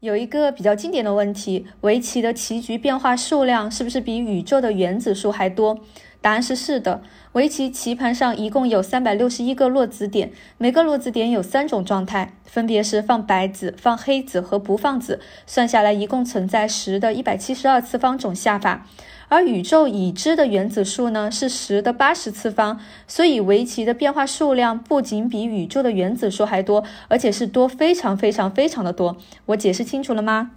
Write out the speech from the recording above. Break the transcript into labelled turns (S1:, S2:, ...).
S1: 有一个比较经典的问题：围棋的棋局变化数量是不是比宇宙的原子数还多？答案是是的。围棋棋盘上一共有三百六十一个落子点，每个落子点有三种状态，分别是放白子、放黑子和不放子。算下来，一共存在十的一百七十二次方种下法。而宇宙已知的原子数呢是十的八十次方，所以围棋的变化数量不仅比宇宙的原子数还多，而且是多非常非常非常的多。我解释清楚了吗？